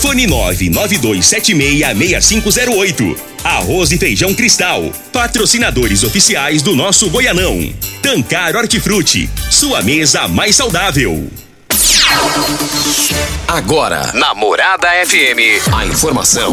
Fone 992766508. Arroz e Feijão Cristal. Patrocinadores oficiais do nosso Goianão. Tancar Hortifruti. Sua mesa mais saudável. Agora, Namorada FM, a informação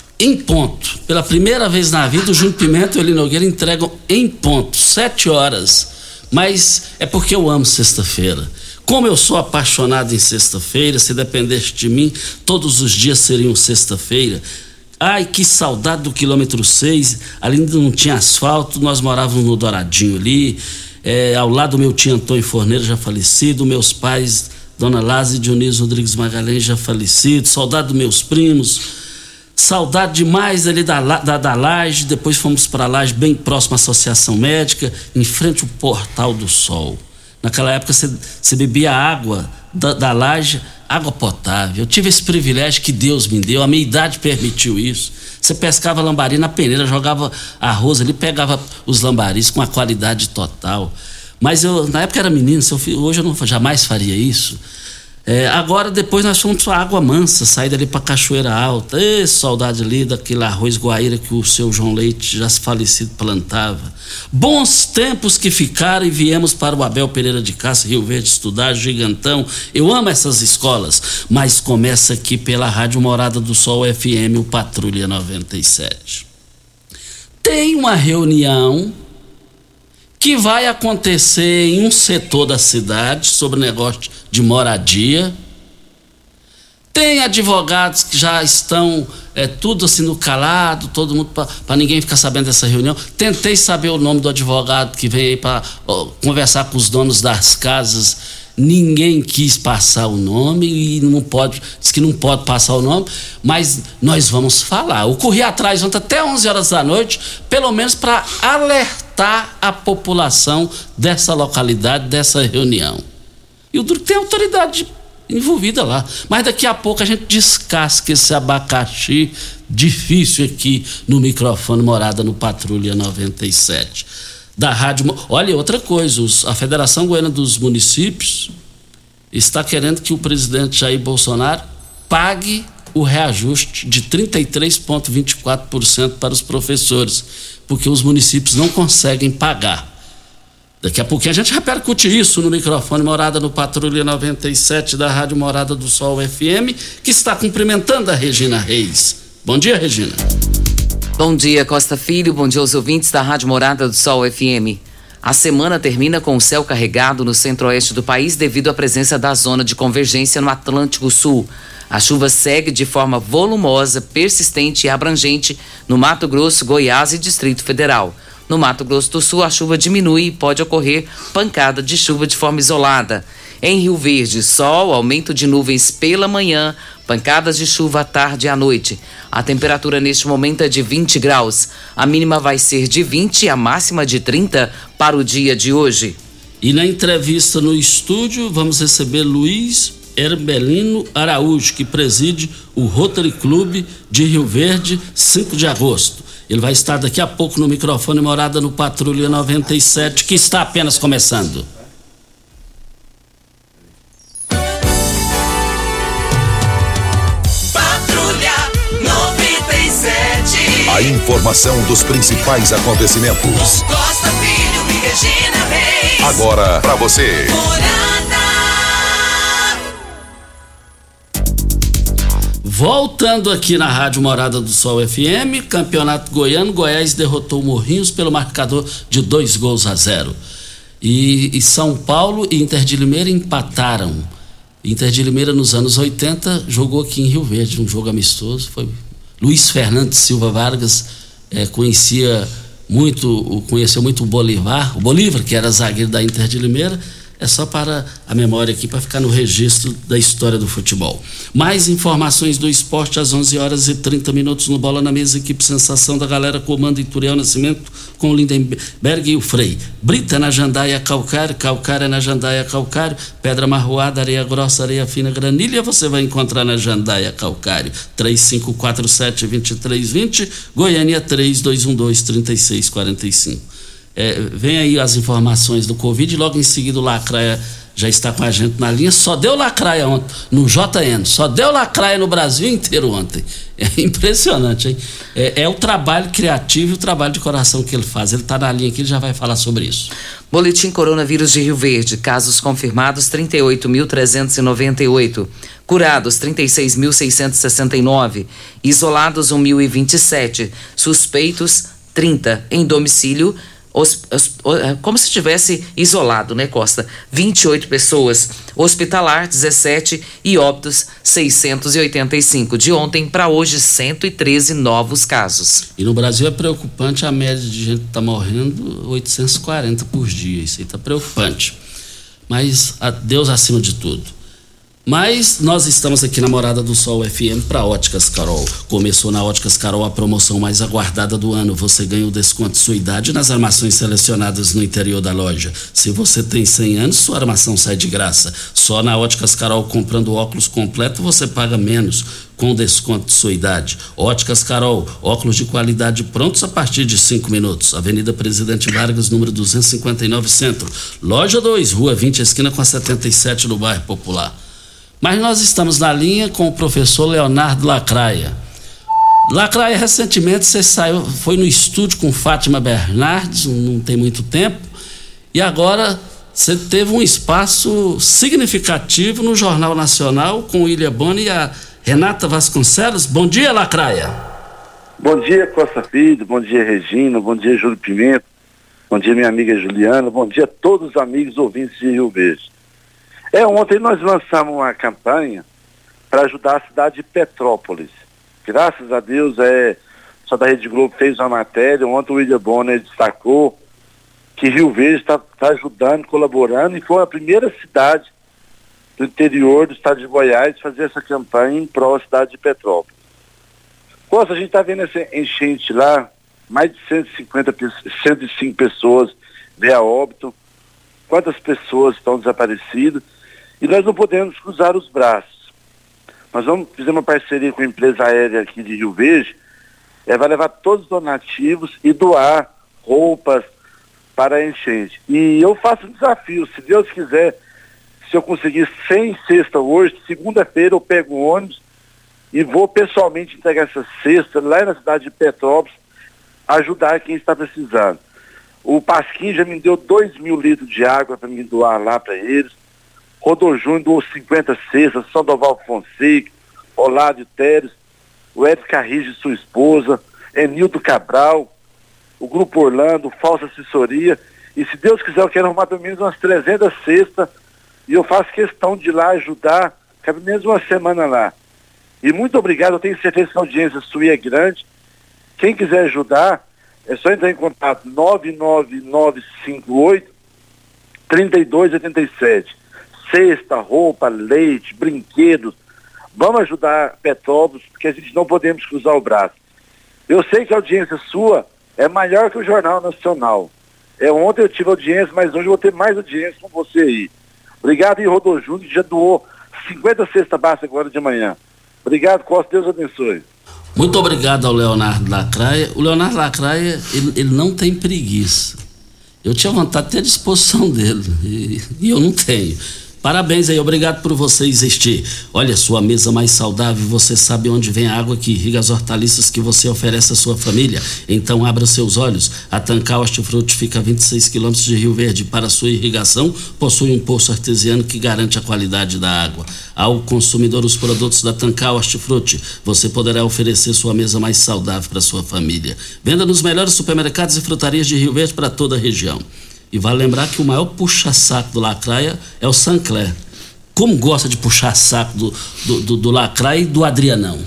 em ponto. Pela primeira vez na vida, o Júnior Pimenta e o Eli Nogueira entregam em ponto, sete horas. Mas é porque eu amo sexta-feira. Como eu sou apaixonado em sexta-feira, se dependesse de mim, todos os dias seriam sexta-feira. Ai, que saudade do quilômetro 6. Ali ainda não tinha asfalto, nós morávamos no Douradinho ali. É, ao lado do meu tio Antônio Forneiro, já falecido, meus pais, Dona Lázia e Dionísio Rodrigues Magalhães, já falecido. Saudade dos meus primos Saudade demais ali da, da, da Laje, depois fomos para a Laje, bem próximo à Associação Médica, em frente ao Portal do Sol. Naquela época você bebia água da, da laje, água potável. Eu tive esse privilégio que Deus me deu, a minha idade permitiu isso. Você pescava lambari na peneira, jogava arroz ali, pegava os lambaris com a qualidade total. Mas eu, na época era menino, hoje eu não, jamais faria isso. É, agora, depois nós fomos para Água Mansa, sair dali para Cachoeira Alta. Ê, saudade ali daquele arroz guaíra que o seu João Leite, já falecido, plantava. Bons tempos que ficaram e viemos para o Abel Pereira de Castro, Rio Verde, estudar, gigantão. Eu amo essas escolas, mas começa aqui pela Rádio Morada do Sol FM, o Patrulha 97. Tem uma reunião que vai acontecer em um setor da cidade sobre negócio de moradia. Tem advogados que já estão é, tudo assim no calado, todo mundo para ninguém ficar sabendo dessa reunião. Tentei saber o nome do advogado que vem aí para conversar com os donos das casas. Ninguém quis passar o nome e não pode, diz que não pode passar o nome, mas nós vamos falar. Eu corri atrás ontem até 11 horas da noite, pelo menos para alertar a população dessa localidade, dessa reunião. E o duro tem autoridade envolvida lá. Mas daqui a pouco a gente descasca esse abacaxi difícil aqui no microfone Morada no Patrulha 97. Da Rádio. Olha, outra coisa, a Federação Goiana dos Municípios está querendo que o presidente Jair Bolsonaro pague o reajuste de 33,24% para os professores porque os municípios não conseguem pagar. Daqui a pouquinho a gente repercute isso no microfone Morada no Patrulha 97 da Rádio Morada do Sol FM, que está cumprimentando a Regina Reis. Bom dia, Regina. Bom dia, Costa Filho. Bom dia aos ouvintes da Rádio Morada do Sol FM. A semana termina com o céu carregado no centro-oeste do país devido à presença da zona de convergência no Atlântico Sul. A chuva segue de forma volumosa, persistente e abrangente no Mato Grosso, Goiás e Distrito Federal. No Mato Grosso do Sul, a chuva diminui e pode ocorrer pancada de chuva de forma isolada. Em Rio Verde, sol, aumento de nuvens pela manhã, pancadas de chuva à tarde e à noite. A temperatura neste momento é de 20 graus. A mínima vai ser de 20 e a máxima de 30 para o dia de hoje. E na entrevista no estúdio, vamos receber Luiz Herbelino Araújo, que preside o Rotary Clube de Rio Verde, 5 de agosto. Ele vai estar daqui a pouco no microfone Morada no Patrulha 97, que está apenas começando. A informação dos principais acontecimentos. Costa Filho e Regina Reis. Agora para você. Voltando aqui na Rádio Morada do Sol FM, Campeonato Goiano, Goiás derrotou Morrinhos pelo marcador de dois gols a zero. E, e São Paulo e Inter de Limeira empataram. Inter de Limeira nos anos 80 jogou aqui em Rio Verde, um jogo amistoso. Foi Luiz Fernando Silva Vargas é, conhecia muito, conheceu muito o Bolivar, o Bolívar, que era zagueiro da Inter de Limeira é só para a memória aqui, para ficar no registro da história do futebol. Mais informações do esporte às 11 horas e 30 minutos no Bola na Mesa, equipe Sensação da Galera, comando Ituriel Nascimento com o Lindenberg e o Frei. Brita na Jandaia Calcário, Calcário na Jandaia Calcário, Pedra Marroada, Areia Grossa, Areia Fina, Granilha, você vai encontrar na Jandaia Calcário. 3547-2320, Goiânia 3212-3645. É, vem aí as informações do Covid, logo em seguida o Lacraia já está com a gente na linha. Só deu lacraia ontem, no JN, só deu lacraia no Brasil inteiro ontem. É impressionante, hein? É, é o trabalho criativo e o trabalho de coração que ele faz. Ele está na linha aqui, ele já vai falar sobre isso. Boletim Coronavírus de Rio Verde. Casos confirmados 38.398. Curados 36.669. Isolados 1.027. Suspeitos 30. Em domicílio é, como se tivesse isolado, né, Costa? 28 pessoas, hospitalar 17 e óbitos 685. De ontem para hoje, 113 novos casos. E no Brasil é preocupante a média de gente está morrendo, 840 por dia. Isso aí está preocupante. Mas Deus acima de tudo. Mas nós estamos aqui na Morada do Sol FM para Óticas Carol. Começou na Óticas Carol a promoção mais aguardada do ano. Você ganha o desconto de sua idade nas armações selecionadas no interior da loja. Se você tem 100 anos, sua armação sai de graça. Só na Óticas Carol, comprando óculos completo, você paga menos com desconto de sua idade. Óticas Carol, óculos de qualidade prontos a partir de 5 minutos. Avenida Presidente Vargas, número 259, Centro. Loja 2, Rua 20, esquina com a 77 no bairro Popular. Mas nós estamos na linha com o professor Leonardo Lacraia. Lacraia, recentemente você saiu, foi no estúdio com Fátima Bernardes, não tem muito tempo, e agora você teve um espaço significativo no Jornal Nacional com William Boni e a Renata Vasconcelos. Bom dia, Lacraia. Bom dia, Costa Filho, bom dia, Regina, bom dia, Júlio Pimenta, bom dia, minha amiga Juliana, bom dia a todos os amigos ouvintes de Rio Verde. É, ontem nós lançamos uma campanha para ajudar a cidade de Petrópolis. Graças a Deus, é, só da Rede Globo fez uma matéria, ontem o William Bonner destacou que Rio Verde está tá ajudando, colaborando, e foi a primeira cidade do interior do estado de Goiás fazer essa campanha em prol da cidade de Petrópolis. Costa, a gente está vendo essa enchente lá, mais de 150, 105 pessoas vê a óbito, quantas pessoas estão desaparecidas, e nós não podemos cruzar os braços. Nós vamos fazer uma parceria com a empresa aérea aqui de Rio Verde, é, vai levar todos os donativos e doar roupas para a enchente. E eu faço um desafio, se Deus quiser, se eu conseguir 100 cestas hoje, segunda-feira eu pego o ônibus e vou pessoalmente entregar essa cesta lá na cidade de Petrópolis, ajudar quem está precisando. O Pasquim já me deu 2 mil litros de água para me doar lá para eles. Doou 50 cestas, Sandoval Fonseca, Olávio Teres, o Carrige sua esposa, Enildo Cabral, o Grupo Orlando, Falsa Assessoria. E se Deus quiser, eu quero arrumar pelo menos umas 300 cestas e eu faço questão de ir lá ajudar, cabe menos uma semana lá. E muito obrigado, eu tenho certeza que a audiência sua é grande. Quem quiser ajudar, é só entrar em contato 99958 3287 cesta, roupa, leite, brinquedos. Vamos ajudar Petrópolis, porque a gente não podemos cruzar o braço. Eu sei que a audiência sua é maior que o Jornal Nacional. É, ontem eu tive audiência, mas hoje eu vou ter mais audiência com você aí. Obrigado, e Rodô Júnior, que já doou 50 cesta básica agora de manhã. Obrigado, Costa, Deus abençoe. Muito obrigado ao Leonardo Lacraia. O Leonardo Lacraia, ele, ele não tem preguiça. Eu tinha vontade de ter a disposição dele, e, e eu não tenho. Parabéns aí, obrigado por você existir. Olha, sua mesa mais saudável, você sabe onde vem a água que irriga as hortaliças que você oferece à sua família. Então abra seus olhos. A Tancal Hortifruti fica a 26 quilômetros de Rio Verde. Para sua irrigação, possui um poço artesiano que garante a qualidade da água. Ao consumidor os produtos da Tancal Hortifruti, você poderá oferecer sua mesa mais saudável para sua família. Venda nos melhores supermercados e frutarias de Rio Verde para toda a região. E vale lembrar que o maior puxa-saco do Lacraia é o Sancler. Como gosta de puxar saco do, do, do, do Lacraia e do Adrianão?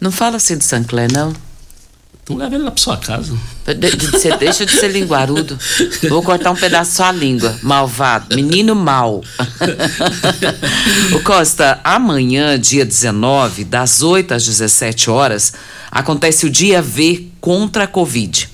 Não fala assim do Sancler, não. Então leva ele lá pra sua casa. De, de ser, deixa de ser linguarudo. Vou cortar um pedaço só a língua. Malvado. Menino mal. o Costa, amanhã, dia 19, das 8 às 17 horas, acontece o dia V contra a Covid.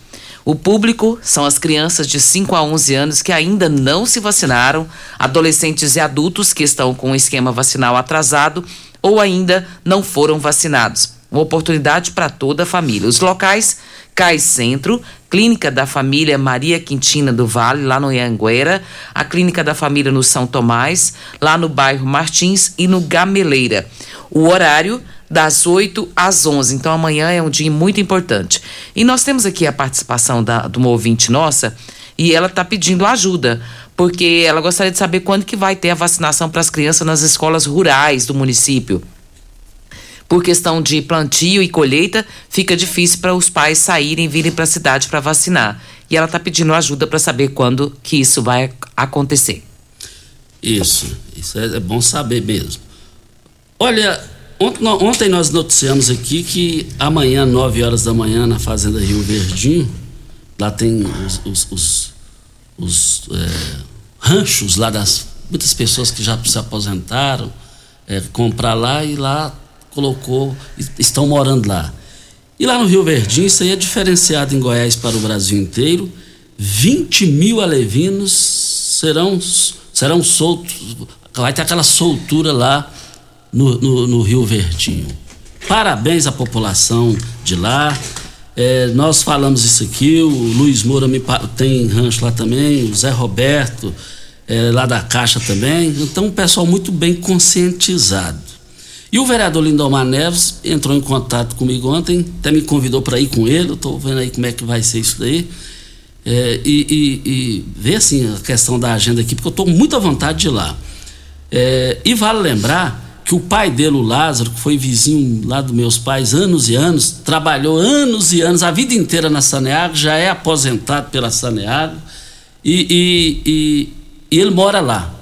O público são as crianças de 5 a 11 anos que ainda não se vacinaram, adolescentes e adultos que estão com o esquema vacinal atrasado ou ainda não foram vacinados. Uma oportunidade para toda a família. Os locais: CAI Centro, Clínica da Família Maria Quintina do Vale, lá no Ianguera, a Clínica da Família no São Tomás, lá no bairro Martins e no Gameleira. O horário das 8 às 11. Então amanhã é um dia muito importante. E nós temos aqui a participação da, de uma ouvinte nossa e ela está pedindo ajuda, porque ela gostaria de saber quando que vai ter a vacinação para as crianças nas escolas rurais do município. Por questão de plantio e colheita, fica difícil para os pais saírem e virem para a cidade para vacinar. E ela está pedindo ajuda para saber quando que isso vai acontecer. Isso, isso é, é bom saber mesmo. Olha, Ontem nós noticiamos aqui que amanhã, 9 horas da manhã, na Fazenda Rio Verdinho, lá tem os, os, os, os é, ranchos lá das muitas pessoas que já se aposentaram, é, comprar lá e lá colocou, estão morando lá. E lá no Rio Verdinho, isso aí é diferenciado em Goiás para o Brasil inteiro. 20 mil alevinos serão, serão soltos, vai ter aquela soltura lá no, no, no Rio Verdinho. Parabéns à população de lá. É, nós falamos isso aqui, o Luiz Moura me, tem rancho lá também, o Zé Roberto, é, lá da Caixa também. Então, um pessoal muito bem conscientizado. E o vereador Lindomar Neves entrou em contato comigo ontem, até me convidou para ir com ele, estou vendo aí como é que vai ser isso daí. É, e, e, e ver assim a questão da agenda aqui, porque eu estou muito à vontade de ir lá. É, e vale lembrar que o pai dele, o Lázaro, que foi vizinho lá dos meus pais anos e anos, trabalhou anos e anos, a vida inteira na Saneago, já é aposentado pela Saneago e, e, e, e ele mora lá.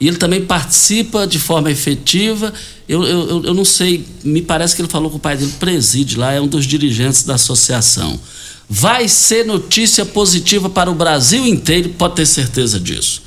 E ele também participa de forma efetiva. Eu, eu, eu não sei, me parece que ele falou que o pai dele preside lá, é um dos dirigentes da associação. Vai ser notícia positiva para o Brasil inteiro, pode ter certeza disso.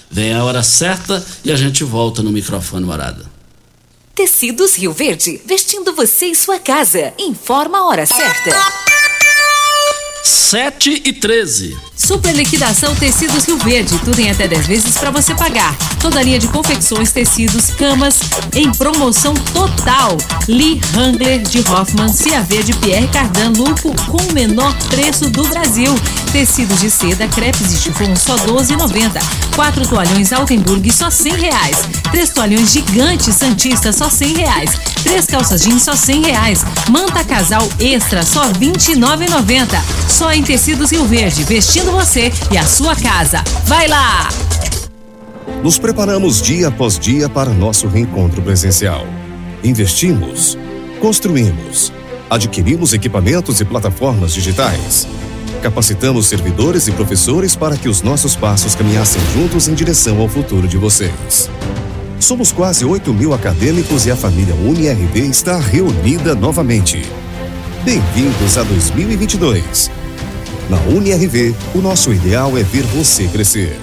Vem a hora certa e a gente volta no microfone morada. Tecidos Rio Verde, vestindo você e sua casa. Informa a hora certa. 7 e 13. Super liquidação Tecidos Rio Verde, tudo em até 10 vezes para você pagar. Toda linha de confecções, tecidos, camas em promoção total. Lee Hangler de Hoffman, CAV de Pierre Cardan Lupo com o menor preço do Brasil. Tecidos de seda, crepes e chifão só 12,90. Quatro toalhões Altenburg só 100 reais. Três toalhões gigantes Santista só 100 reais. Três calças jeans só 100 reais. Manta casal extra só 29,90. Só em Tecidos Rio Verde, vestindo você e a sua casa. Vai lá! Nos preparamos dia após dia para nosso reencontro presencial. Investimos, construímos, adquirimos equipamentos e plataformas digitais. Capacitamos servidores e professores para que os nossos passos caminhassem juntos em direção ao futuro de vocês. Somos quase 8 mil acadêmicos e a família UniRV está reunida novamente. Bem-vindos a 2022. Na UniRV, o nosso ideal é ver você crescer.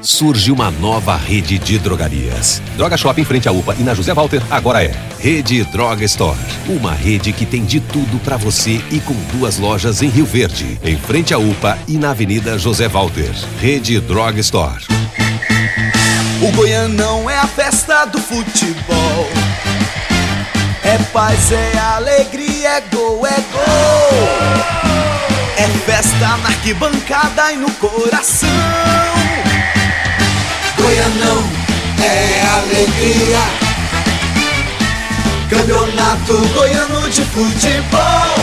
Surge uma nova rede de drogarias. Droga Shop em frente à UPA e na José Walter agora é Rede Droga Store. Uma rede que tem de tudo para você e com duas lojas em Rio Verde, em frente à UPA e na Avenida José Walter. Rede Droga Store. O Goianão é a festa do futebol. É paz, é alegria, é gol, é gol. É festa na arquibancada e no coração. Goianão é alegria. Campeonato Goiano de Futebol.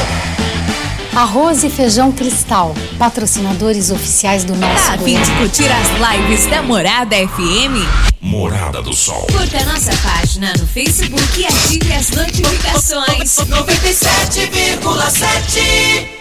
Arroz e Feijão Cristal, patrocinadores oficiais do nosso Tá a fim de curtir as lives da Morada FM? Morada do Sol. Curta nossa página no Facebook e ative as notificações. 97,7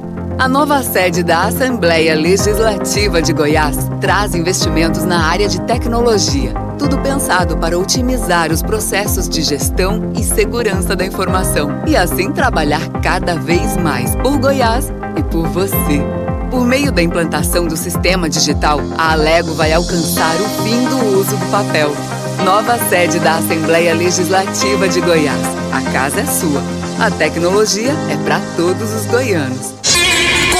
A nova sede da Assembleia Legislativa de Goiás traz investimentos na área de tecnologia. Tudo pensado para otimizar os processos de gestão e segurança da informação e assim trabalhar cada vez mais por Goiás e por você. Por meio da implantação do sistema digital, a Alego vai alcançar o fim do uso do papel. Nova sede da Assembleia Legislativa de Goiás. A casa é sua. A tecnologia é para todos os goianos.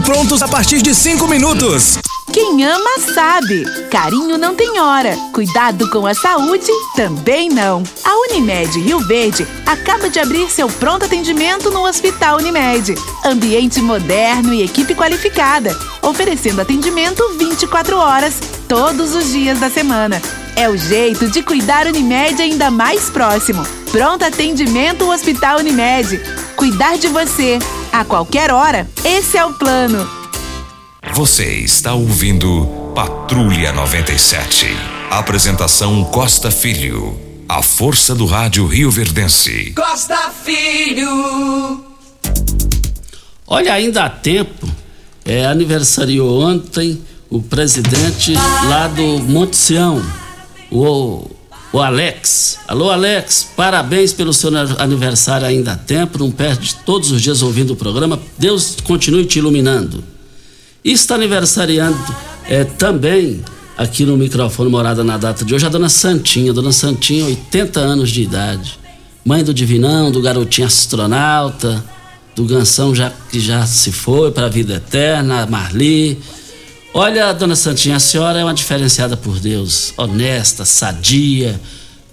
prontos a partir de 5 minutos. Quem ama sabe. Carinho não tem hora. Cuidado com a saúde também não. A Unimed Rio Verde acaba de abrir seu pronto atendimento no Hospital Unimed. Ambiente moderno e equipe qualificada, oferecendo atendimento 24 horas, todos os dias da semana. É o jeito de cuidar Unimed ainda mais próximo. Pronto atendimento Hospital Unimed. Cuidar de você a qualquer hora. Esse é o plano. Você está ouvindo Patrulha 97. Apresentação Costa Filho. A força do rádio Rio Verdense. Costa Filho. Olha, ainda há tempo. É, aniversariou ontem o presidente lá do Monte Sião, o o Alex. Alô, Alex, parabéns pelo seu aniversário ainda há tempo. Não perde todos os dias ouvindo o programa. Deus continue te iluminando. E está aniversariando é, também aqui no microfone Morada na data de hoje a dona Santinha. Dona Santinha, 80 anos de idade. Mãe do Divinão, do garotinho astronauta, do Gansão já, que já se foi para a vida eterna, Marli Olha, dona Santinha, a senhora é uma diferenciada por Deus, honesta, sadia,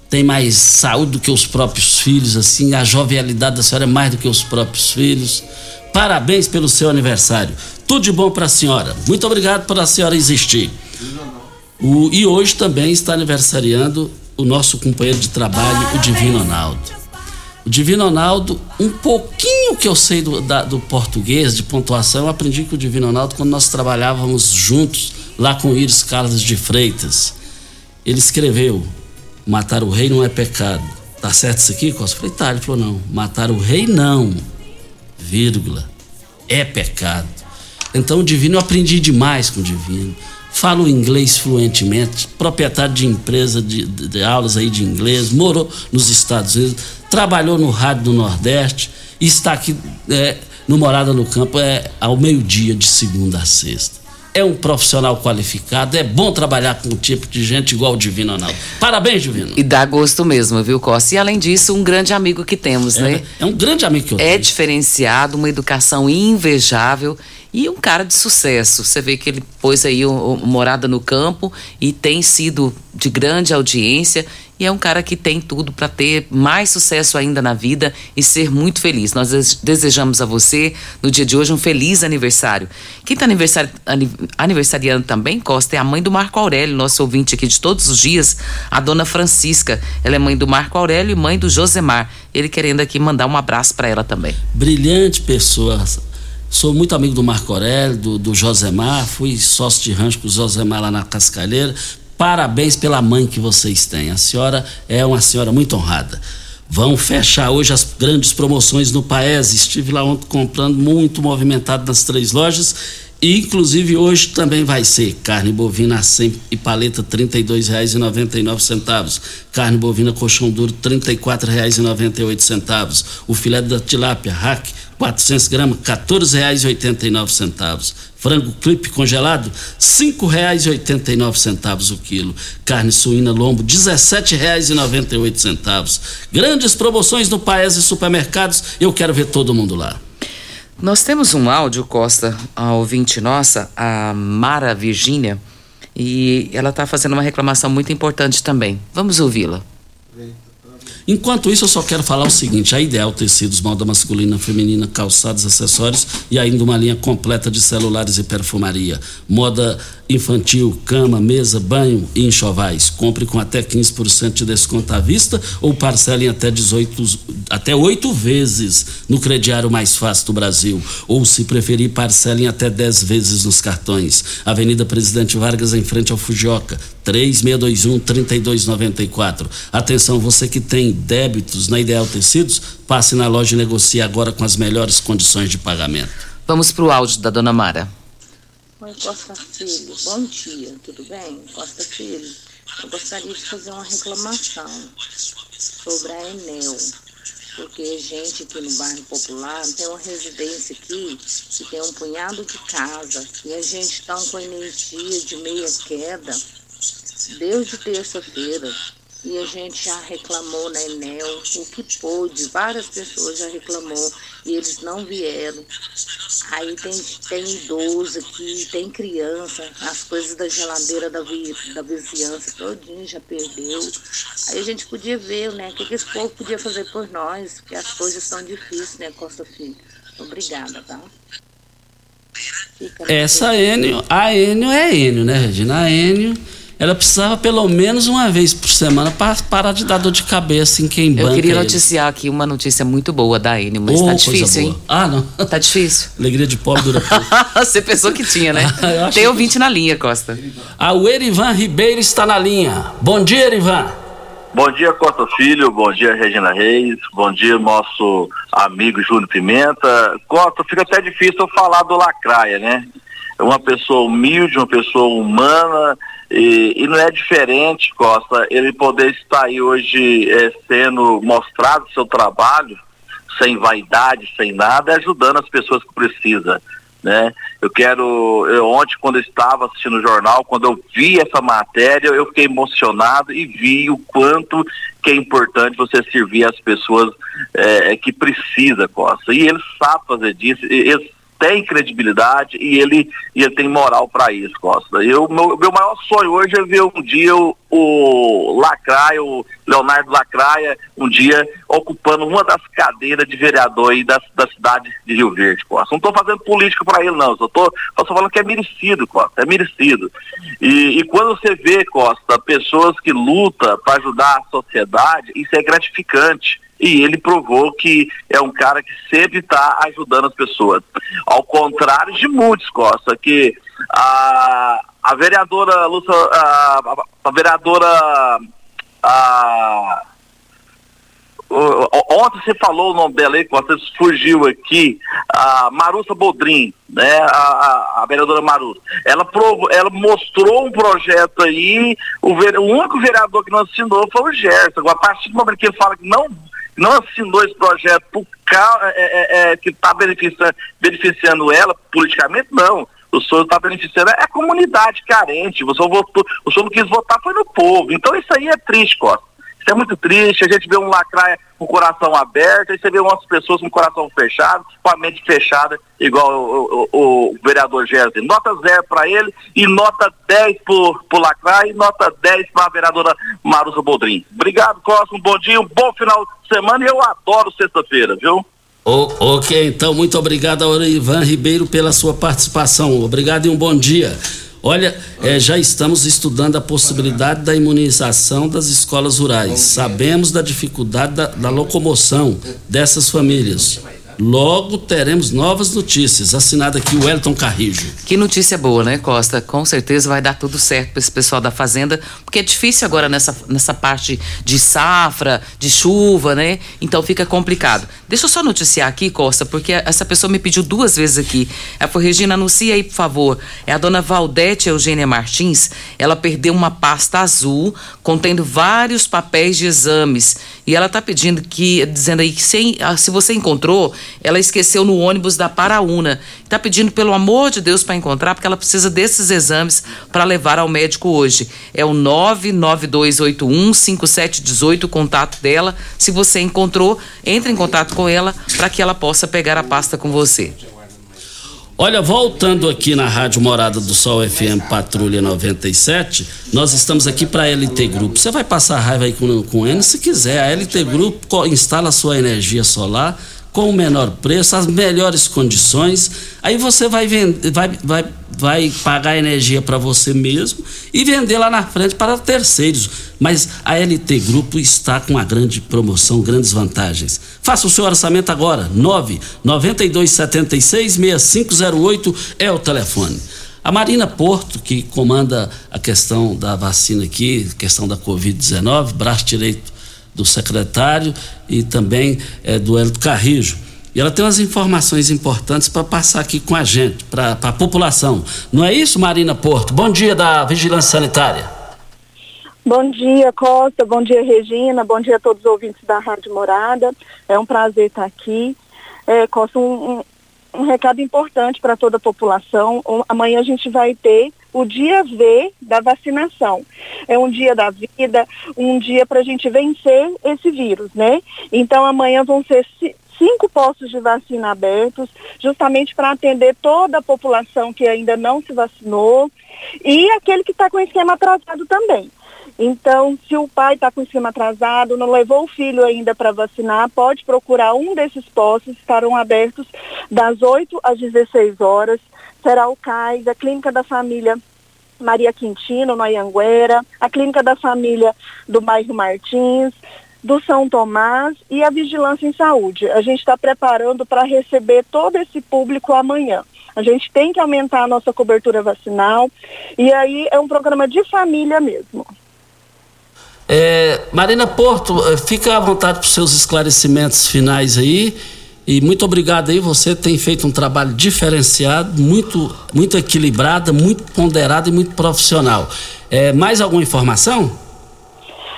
tem mais saúde do que os próprios filhos, assim, a jovialidade da senhora é mais do que os próprios filhos. Parabéns pelo seu aniversário. Tudo de bom para a senhora. Muito obrigado por a senhora existir. O, e hoje também está aniversariando o nosso companheiro de trabalho, o Divino Ronaldo. O Divino Ronaldo, um pouquinho que eu sei do, da, do português, de pontuação, eu aprendi com o Divino Ronaldo quando nós trabalhávamos juntos lá com o Iris Carlos de Freitas. Ele escreveu: Matar o rei não é pecado. Tá certo isso aqui, Costa? Eu falei, tá. Ele falou: não. Matar o rei não, vírgula, é pecado. Então o Divino, eu aprendi demais com o Divino. Falo inglês fluentemente, proprietário de empresa de, de, de aulas aí de inglês, morou nos Estados Unidos trabalhou no Rádio do Nordeste e está aqui é, no Morada no Campo é, ao meio-dia, de segunda a sexta. é um profissional qualificado, é bom trabalhar com um tipo de gente igual o Divino Ronaldo. Parabéns, Divino. E dá gosto mesmo, viu, Costa? E além disso, um grande amigo que temos, é, né? É um grande amigo que eu É tenho. diferenciado, uma educação invejável e um cara de sucesso. Você vê que ele pôs aí o, o Morada no campo e tem sido de grande audiência e é um cara que tem tudo para ter mais sucesso ainda na vida e ser muito feliz. Nós des- desejamos a você, no dia de hoje, um feliz aniversário. Quem está aniversari ani- aniversariando também, Costa, é a mãe do Marco Aurélio, nosso ouvinte aqui de todos os dias, a dona Francisca. Ela é mãe do Marco Aurélio e mãe do Josemar. Ele querendo aqui mandar um abraço para ela também. Brilhante pessoa. Sou muito amigo do Marco Aurélio, do, do Josemar, fui sócio de rancho com o Josemar lá na Cascalheira. Parabéns pela mãe que vocês têm. A senhora é uma senhora muito honrada. Vão fechar hoje as grandes promoções no Paes. Estive lá ontem comprando, muito movimentado nas três lojas. E, inclusive, hoje também vai ser carne bovina a 100 e paleta R$ 32,99. Carne bovina colchão duro R$ 34,98. O filé da tilápia hack 400 gramas R$ 14,89. Frango clipe congelado R$ 5,89 o quilo. Carne suína lombo R$ 17,98. Grandes promoções no Paes e supermercados. Eu quero ver todo mundo lá. Nós temos um áudio, Costa, a ouvinte nossa, a Mara Virgínia, e ela está fazendo uma reclamação muito importante também. Vamos ouvi-la. Enquanto isso, eu só quero falar o seguinte: a Ideal Tecidos, moda masculina, feminina, calçados, acessórios e ainda uma linha completa de celulares e perfumaria. Moda infantil, cama, mesa, banho e enxovais. Compre com até 15% de desconto à vista ou parcele em até 18, até 8 vezes no crediário mais fácil do Brasil. Ou, se preferir, parcele em até 10 vezes nos cartões. Avenida Presidente Vargas, em frente ao Fujioka. 3621-3294. Atenção, você que tem débitos na Ideal Tecidos, passe na loja e negocie agora com as melhores condições de pagamento. Vamos para o áudio da dona Mara. Oi, Costa Filho, bom dia, tudo bem? Costa Filho, eu gostaria de fazer uma reclamação sobre a Enel, porque gente aqui no bairro Popular tem uma residência aqui que tem um punhado de casa e a gente está com energia de meia queda desde terça-feira. E a gente já reclamou na Enel, o que pôde, várias pessoas já reclamou e eles não vieram. Aí tem, tem idoso aqui, tem criança, as coisas da geladeira da, vi, da vizinhança todinho já perdeu. Aí a gente podia ver, né, o que, que esse povo podia fazer por nós, porque as coisas são difíceis, né, Costa Filho? Obrigada, tá? Fica Essa Enio, a Enio é Enio, né, Regina? A Enio, ela precisava pelo menos uma vez por semana para parar de dar dor de cabeça em quem banca Eu queria ele. noticiar aqui uma notícia muito boa da Enio, mas Ô, tá coisa difícil, boa. hein? Ah, não. Tá difícil. Alegria de pobre dura pouco. Você pensou que tinha, né? Tem que- ouvinte na linha, Costa. Ah, o Erivan Ribeiro está na linha. Bom dia, Erivan. Bom dia, Costa Filho. Bom dia, Regina Reis. Bom dia, nosso amigo Júlio Pimenta. Costa, fica até difícil eu falar do Lacraia, né? É uma pessoa humilde, uma pessoa humana. E, e não é diferente, Costa, ele poder estar aí hoje eh, sendo mostrado seu trabalho, sem vaidade, sem nada, ajudando as pessoas que precisam. Né? Eu quero, eu, ontem quando eu estava assistindo o jornal, quando eu vi essa matéria, eu fiquei emocionado e vi o quanto que é importante você servir as pessoas eh, que precisa, Costa. E ele sabe fazer disso, e- ele tem credibilidade e ele, e ele tem moral para isso, Costa. Eu, meu, meu maior sonho hoje é ver um dia o, o Lacraia, o Leonardo Lacraia, um dia ocupando uma das cadeiras de vereador aí da, da cidade de Rio Verde, Costa. Não estou fazendo política para ele, não. Só tô, só falando que é merecido, Costa. É merecido. E, e quando você vê, Costa, pessoas que lutam para ajudar a sociedade, isso é gratificante. E ele provou que é um cara que sempre está ajudando as pessoas. Ao contrário de muitos, Costa, que a, a vereadora Lúcia, a, a- vereadora a, Ontem você falou o nome dela aí, Costa, fugiu aqui, a Marussa Bodrim, né, a, a, a vereadora Marussa. Ela, provou, ela mostrou um projeto aí, o, o único vereador que não assinou foi o Gerson. A partir do momento que ele fala que não, não assinou esse projeto por ca- é, é, é, que está beneficiando, beneficiando ela politicamente, não. o senhor está beneficiando é a comunidade carente. O senhor, votou, o senhor não quis votar, foi no povo. Então isso aí é triste, Costa. Isso é muito triste, a gente vê um lacraia com o coração aberto, aí você vê umas pessoas com o coração fechado, com a mente fechada, igual o, o, o vereador Gerson. Nota zero para ele e nota 10 por, por lacraia e nota 10 para a vereadora Marusa Boldrin. Obrigado, Costa, um bom dia, um bom final de semana e eu adoro sexta-feira, viu? O, ok, então muito obrigado ao Ivan Ribeiro pela sua participação. Obrigado e um bom dia. Olha, é, já estamos estudando a possibilidade da imunização das escolas rurais. Sabemos da dificuldade da, da locomoção dessas famílias. Logo teremos novas notícias. Assinado aqui o Elton Carrijo. Que notícia boa, né, Costa? Com certeza vai dar tudo certo para esse pessoal da Fazenda, porque é difícil agora nessa, nessa parte de safra, de chuva, né? Então fica complicado. Deixa eu só noticiar aqui, Costa, porque essa pessoa me pediu duas vezes aqui. Ela falou, Regina, anuncia aí, por favor. É a dona Valdete Eugênia Martins. Ela perdeu uma pasta azul contendo vários papéis de exames. E ela está pedindo que, dizendo aí que se, ah, se você encontrou, ela esqueceu no ônibus da Paraúna. Está pedindo, pelo amor de Deus, para encontrar, porque ela precisa desses exames para levar ao médico hoje. É o 992815718, o contato dela. Se você encontrou, entre em contato com ela para que ela possa pegar a pasta com você. Olha, voltando aqui na Rádio Morada do Sol FM Patrulha 97, nós estamos aqui para a LT Grupo. Você vai passar raiva aí com, com ele se quiser. A LT Grupo instala sua energia solar com o menor preço, as melhores condições. Aí você vai vender, vai, vai, vai pagar energia para você mesmo e vender lá na frente para terceiros. Mas a LT Grupo está com uma grande promoção, grandes vantagens. Faça o seu orçamento agora. 9 9276 6508 é o telefone. A Marina Porto, que comanda a questão da vacina aqui, questão da Covid-19, braço direito do secretário e também é, do Hélio Carrijo. E ela tem umas informações importantes para passar aqui com a gente, para a população. Não é isso, Marina Porto? Bom dia da Vigilância Sanitária. Bom dia, Costa. Bom dia, Regina. Bom dia a todos os ouvintes da Rádio Morada. É um prazer estar aqui. É, Costa, um, um, um recado importante para toda a população. Amanhã a gente vai ter o dia V da vacinação. É um dia da vida, um dia para a gente vencer esse vírus, né? Então amanhã vão ser cinco postos de vacina abertos, justamente para atender toda a população que ainda não se vacinou e aquele que está com esquema atrasado também. Então, se o pai está com esquema atrasado, não levou o filho ainda para vacinar, pode procurar um desses postos, estarão abertos das 8 às 16 horas. Será o CAIS, a Clínica da Família Maria Quintino, no Anhanguera, a Clínica da Família do bairro Martins, do São Tomás e a Vigilância em Saúde. A gente está preparando para receber todo esse público amanhã. A gente tem que aumentar a nossa cobertura vacinal e aí é um programa de família mesmo. É, Marina Porto, eh, fica à vontade para os seus esclarecimentos finais aí. E muito obrigado aí, você tem feito um trabalho diferenciado, muito, muito equilibrado, muito ponderado e muito profissional. É, mais alguma informação?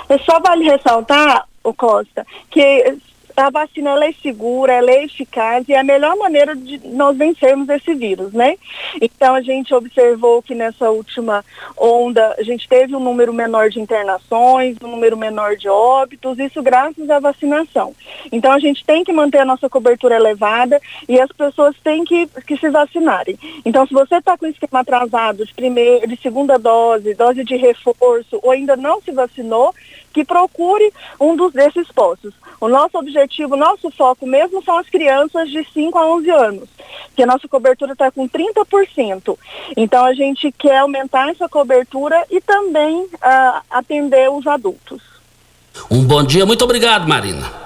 É só vale ressaltar, o Costa, que a vacina ela é segura, ela é eficaz e é a melhor maneira de nós vencermos esse vírus, né? Então a gente observou que nessa última onda a gente teve um número menor de internações, um número menor de óbitos, isso graças à vacinação. Então a gente tem que manter a nossa cobertura elevada e as pessoas têm que, que se vacinarem. Então se você está com esquema atrasado de primeira, de segunda dose, dose de reforço ou ainda não se vacinou, que procure um dos desses postos. O nosso objetivo, nosso foco mesmo são as crianças de 5 a 11 anos, que a nossa cobertura está com 30%. Então a gente quer aumentar essa cobertura e também uh, atender os adultos. Um bom dia, muito obrigado, Marina.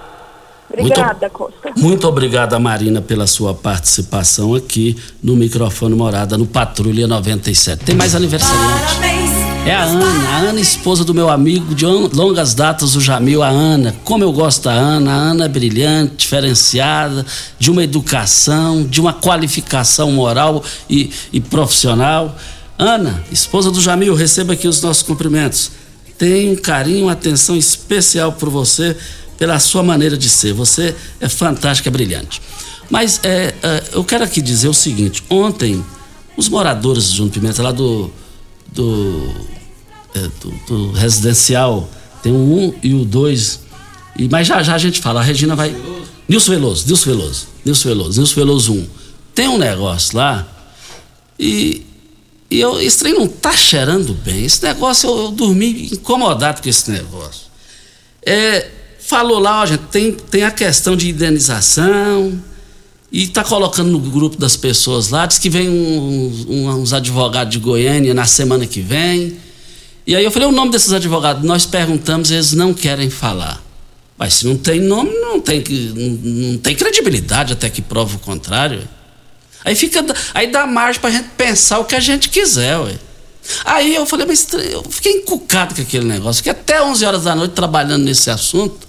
Obrigada, muito, Costa. Muito obrigada, Marina, pela sua participação aqui no microfone Morada no Patrulha 97. Tem mais aniversariante. Parabéns. É a Ana, a Ana, esposa do meu amigo de longas datas, o Jamil, a Ana. Como eu gosto da Ana, a Ana é brilhante, diferenciada, de uma educação, de uma qualificação moral e, e profissional. Ana, esposa do Jamil, receba aqui os nossos cumprimentos. Tem um carinho, uma atenção especial por você pela sua maneira de ser. Você é fantástica, é brilhante. Mas é, é, eu quero aqui dizer o seguinte: ontem os moradores de Júnior Pimenta lá do do, é, do, do residencial tem o um e o dois e mas já já a gente fala, a Regina vai Nilson Veloso, Nilson Veloso, Nilson Veloso, Nilson Veloso 1. Tem um negócio lá e e eu, esse trem não tá cheirando bem. Esse negócio, eu, eu dormi incomodado com esse negócio. É, falou lá, ó, gente, tem, tem a questão de indenização, e tá colocando no grupo das pessoas lá, diz que vem um, um, uns advogados de Goiânia na semana que vem. E aí eu falei o nome desses advogados, nós perguntamos, eles não querem falar. Mas se não tem nome, não tem, não, não tem credibilidade até que prova o contrário. Aí fica, aí dá margem pra gente pensar o que a gente quiser, ué. Aí eu falei, mas eu fiquei encucado com aquele negócio, fiquei até 11 horas da noite trabalhando nesse assunto.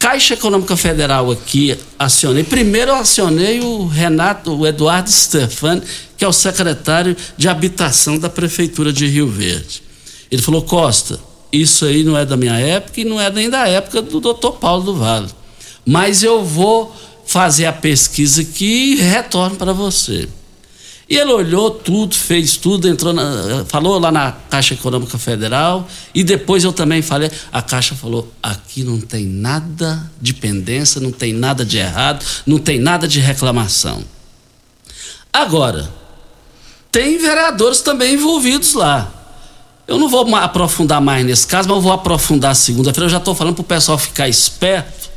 Caixa Econômica Federal aqui, acionei. Primeiro eu acionei o Renato, o Eduardo Stefani, que é o secretário de habitação da Prefeitura de Rio Verde. Ele falou, Costa, isso aí não é da minha época e não é nem da época do doutor Paulo do Vale. Mas eu vou fazer a pesquisa aqui e retorno para você. E ele olhou tudo, fez tudo, entrou na, falou lá na Caixa Econômica Federal e depois eu também falei, a Caixa falou, aqui não tem nada de pendência, não tem nada de errado, não tem nada de reclamação. Agora, tem vereadores também envolvidos lá. Eu não vou aprofundar mais nesse caso, mas eu vou aprofundar segunda-feira. Eu já estou falando para o pessoal ficar esperto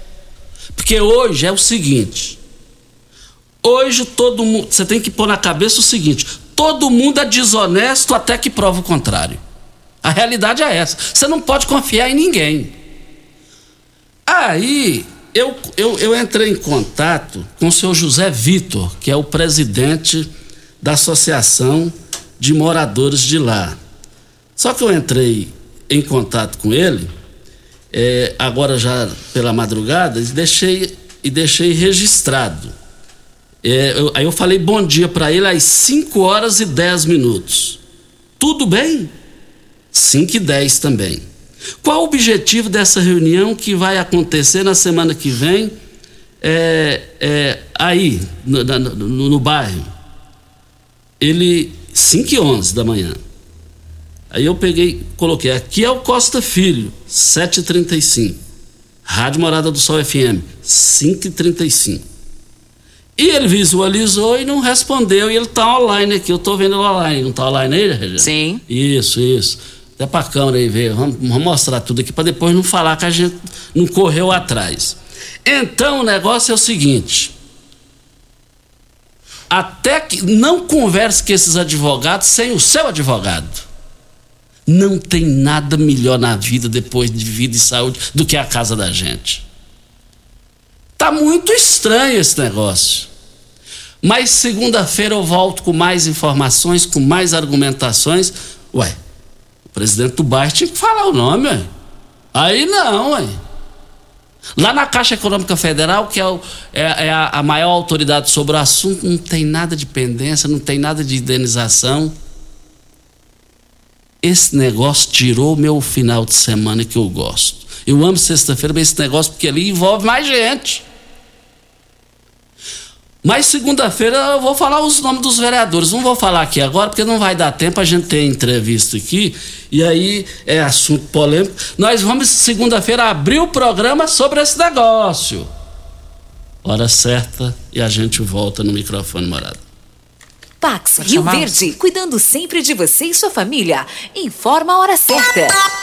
porque hoje é o seguinte: hoje todo mundo. Você tem que pôr na cabeça o seguinte: todo mundo é desonesto até que prova o contrário. A realidade é essa. Você não pode confiar em ninguém. Aí eu, eu, eu entrei em contato com o senhor José Vitor, que é o presidente da Associação de Moradores de lá. Só que eu entrei em contato com ele é, agora já pela madrugada, e deixei, e deixei registrado. É, eu, aí eu falei bom dia para ele às 5 horas e 10 minutos. Tudo bem? 5 e 10 também. Qual o objetivo dessa reunião que vai acontecer na semana que vem é, é, aí, no, no, no bairro? Ele, 5 e 11 da manhã. Aí eu peguei, coloquei, aqui é o Costa Filho, 7h35. Rádio Morada do Sol FM, 5h35. E ele visualizou e não respondeu, e ele tá online aqui, eu tô vendo ele online, não tá online aí, Regina? Sim. Isso, isso. Até pra câmera aí ver, vamos, vamos mostrar tudo aqui para depois não falar que a gente não correu atrás. Então o negócio é o seguinte, até que não converse com esses advogados sem o seu advogado. Não tem nada melhor na vida depois de vida e saúde do que a casa da gente. Tá muito estranho esse negócio. Mas segunda-feira eu volto com mais informações, com mais argumentações. Ué, o presidente do bairro tinha que falar o nome, ué. Aí não, ué. Lá na Caixa Econômica Federal, que é, o, é, é a, a maior autoridade sobre o assunto, não tem nada de pendência, não tem nada de indenização esse negócio tirou meu final de semana que eu gosto. Eu amo sexta-feira, mas esse negócio porque ali envolve mais gente. Mas segunda-feira eu vou falar os nomes dos vereadores. Não vou falar aqui agora, porque não vai dar tempo a gente ter entrevista aqui. E aí é assunto polêmico. Nós vamos segunda-feira abrir o programa sobre esse negócio. Hora certa e a gente volta no microfone morado. Pax Rio chamar? Verde, cuidando sempre de você e sua família. Informa a hora certa.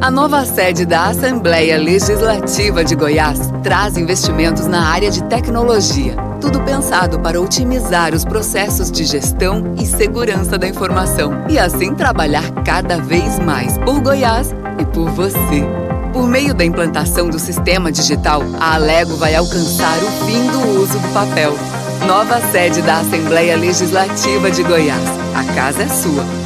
A nova sede da Assembleia Legislativa de Goiás traz investimentos na área de tecnologia. Tudo pensado para otimizar os processos de gestão e segurança da informação e assim trabalhar cada vez mais por Goiás e por você. Por meio da implantação do sistema digital, a Alego vai alcançar o fim do uso do papel. Nova sede da Assembleia Legislativa de Goiás. A casa é sua.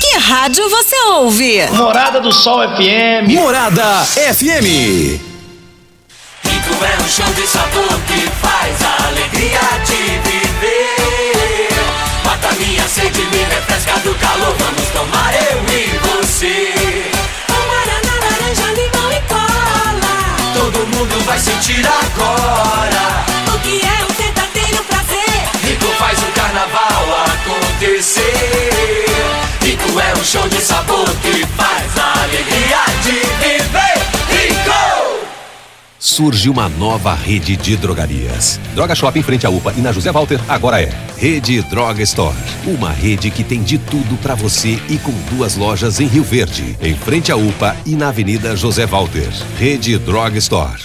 Que rádio você ouve? Morada do Sol FM. Morada FM. Rico é um show de sabor que faz a alegria de viver. Mata minha sede, me refresca do calor. Vamos tomar eu e você. Um Guaraná, laranja, limão e cola. Todo mundo vai sentir agora. O que é um verdadeiro prazer? Rico faz o carnaval acontecer. Um show de sabor que faz a alegria de viver. Rico! Surge uma nova rede de drogarias. Droga Shop em frente à UPA e na José Walter agora é Rede Droga Store. Uma rede que tem de tudo para você e com duas lojas em Rio Verde, em frente à UPA e na Avenida José Walter. Rede Droga Store.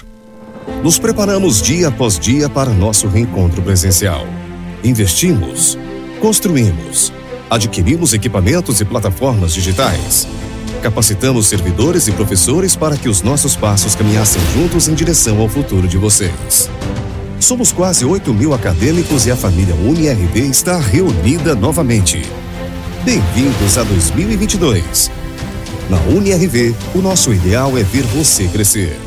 Nos preparamos dia após dia para nosso reencontro presencial. Investimos, construímos, adquirimos equipamentos e plataformas digitais. Capacitamos servidores e professores para que os nossos passos caminhassem juntos em direção ao futuro de vocês. Somos quase 8 mil acadêmicos e a família UniRV está reunida novamente. Bem-vindos a 2022. Na UniRV, o nosso ideal é ver você crescer.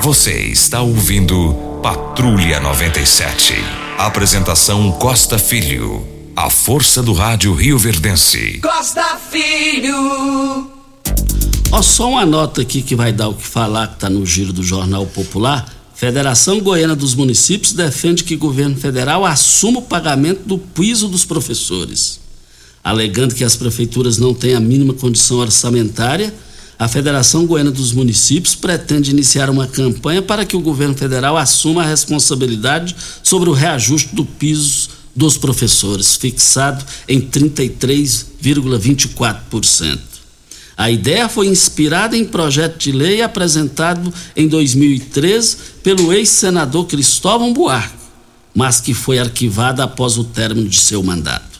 Você está ouvindo Patrulha 97. Apresentação Costa Filho. A força do rádio Rio Verdense. Costa Filho. Ó, só uma nota aqui que vai dar o que falar, que está no giro do Jornal Popular. Federação Goiana dos Municípios defende que o governo federal assuma o pagamento do piso dos professores. Alegando que as prefeituras não têm a mínima condição orçamentária, a Federação Goiana dos Municípios pretende iniciar uma campanha para que o governo federal assuma a responsabilidade sobre o reajuste do piso dos professores, fixado em 33,24%. A ideia foi inspirada em projeto de lei apresentado em 2013 pelo ex-senador Cristóvão Buarque, mas que foi arquivada após o término de seu mandato.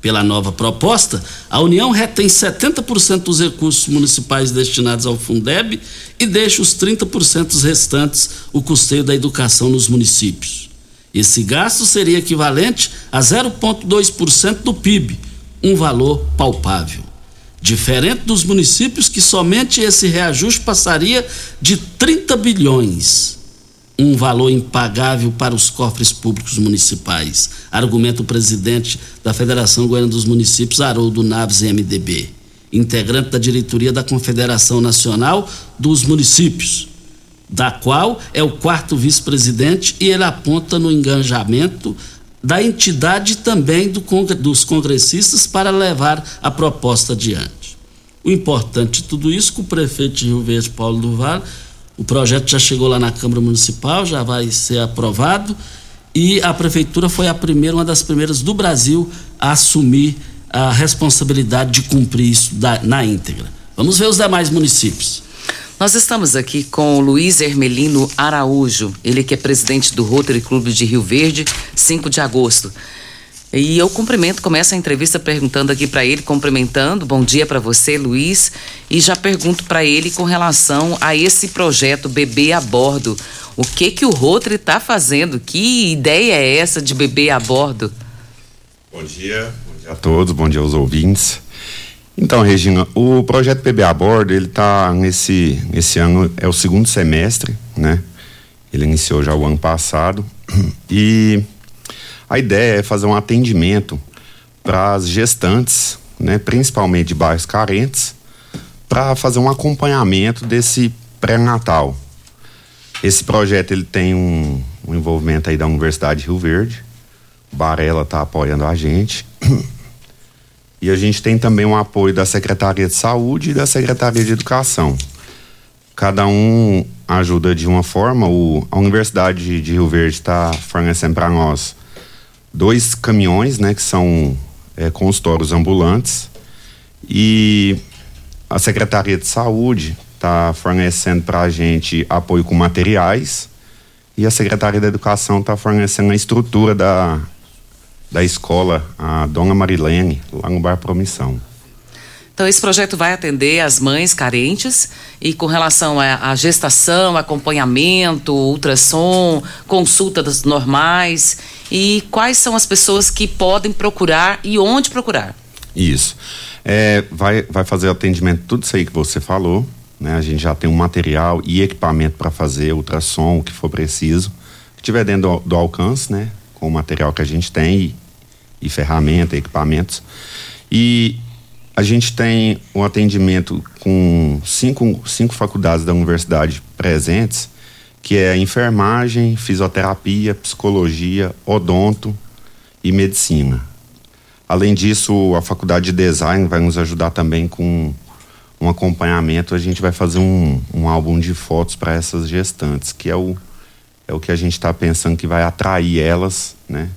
Pela nova proposta, a União retém 70% dos recursos municipais destinados ao Fundeb e deixa os 30% restantes o custeio da educação nos municípios. Esse gasto seria equivalente a 0,2% do PIB, um valor palpável. Diferente dos municípios que somente esse reajuste passaria de 30 bilhões, um valor impagável para os cofres públicos municipais, argumenta o presidente da Federação Goiana dos Municípios, Haroldo Naves, MDB, integrante da diretoria da Confederação Nacional dos Municípios, da qual é o quarto vice-presidente, e ele aponta no engajamento da entidade também do, dos congressistas para levar a proposta adiante. O importante de tudo isso, que o prefeito de Rio Verde, Paulo do Vale, o projeto já chegou lá na Câmara Municipal, já vai ser aprovado, e a prefeitura foi a primeira, uma das primeiras do Brasil a assumir a responsabilidade de cumprir isso da, na íntegra. Vamos ver os demais municípios. Nós estamos aqui com o Luiz Hermelino Araújo, ele que é presidente do Rotary Clube de Rio Verde, 5 de agosto. E eu cumprimento, começo a entrevista perguntando aqui para ele, cumprimentando, bom dia para você, Luiz, e já pergunto para ele com relação a esse projeto Bebê a Bordo. O que que o Rotary está fazendo? Que ideia é essa de bebê a bordo? Bom dia, bom dia a todos, bom dia aos ouvintes. Então, Regina, o projeto Bebê a Bordo, ele está nesse, nesse ano, é o segundo semestre, né? Ele iniciou já o ano passado e a ideia é fazer um atendimento para as gestantes, né, principalmente de bairros carentes, para fazer um acompanhamento desse pré-natal. Esse projeto ele tem um, um, envolvimento aí da Universidade de Rio Verde. Barela está apoiando a gente. E a gente tem também um apoio da Secretaria de Saúde e da Secretaria de Educação. Cada um ajuda de uma forma. O, a Universidade de Rio Verde está fornecendo para nós dois caminhões, né, que são é, consultórios ambulantes. E a Secretaria de Saúde está fornecendo para a gente apoio com materiais e a Secretaria da Educação está fornecendo a estrutura da, da escola, a Dona Marilene, lá no Bar Promissão. Então, esse projeto vai atender as mães carentes e com relação à gestação, acompanhamento, ultrassom, consultas normais e quais são as pessoas que podem procurar e onde procurar? Isso. É, vai, vai fazer atendimento tudo isso aí que você falou. Né? A gente já tem um material e equipamento para fazer ultrassom, o que for preciso. Que tiver dentro do, do, alcance, né? Com o material que a gente tem e, e ferramenta, equipamentos. E a gente tem um atendimento com cinco, cinco faculdades da universidade presentes, que é enfermagem, fisioterapia, psicologia, odonto e medicina. Além disso, a faculdade de design vai nos ajudar também com um acompanhamento. A gente vai fazer um, um álbum de fotos para essas gestantes, que é o, é o que a gente está pensando que vai atrair elas, né?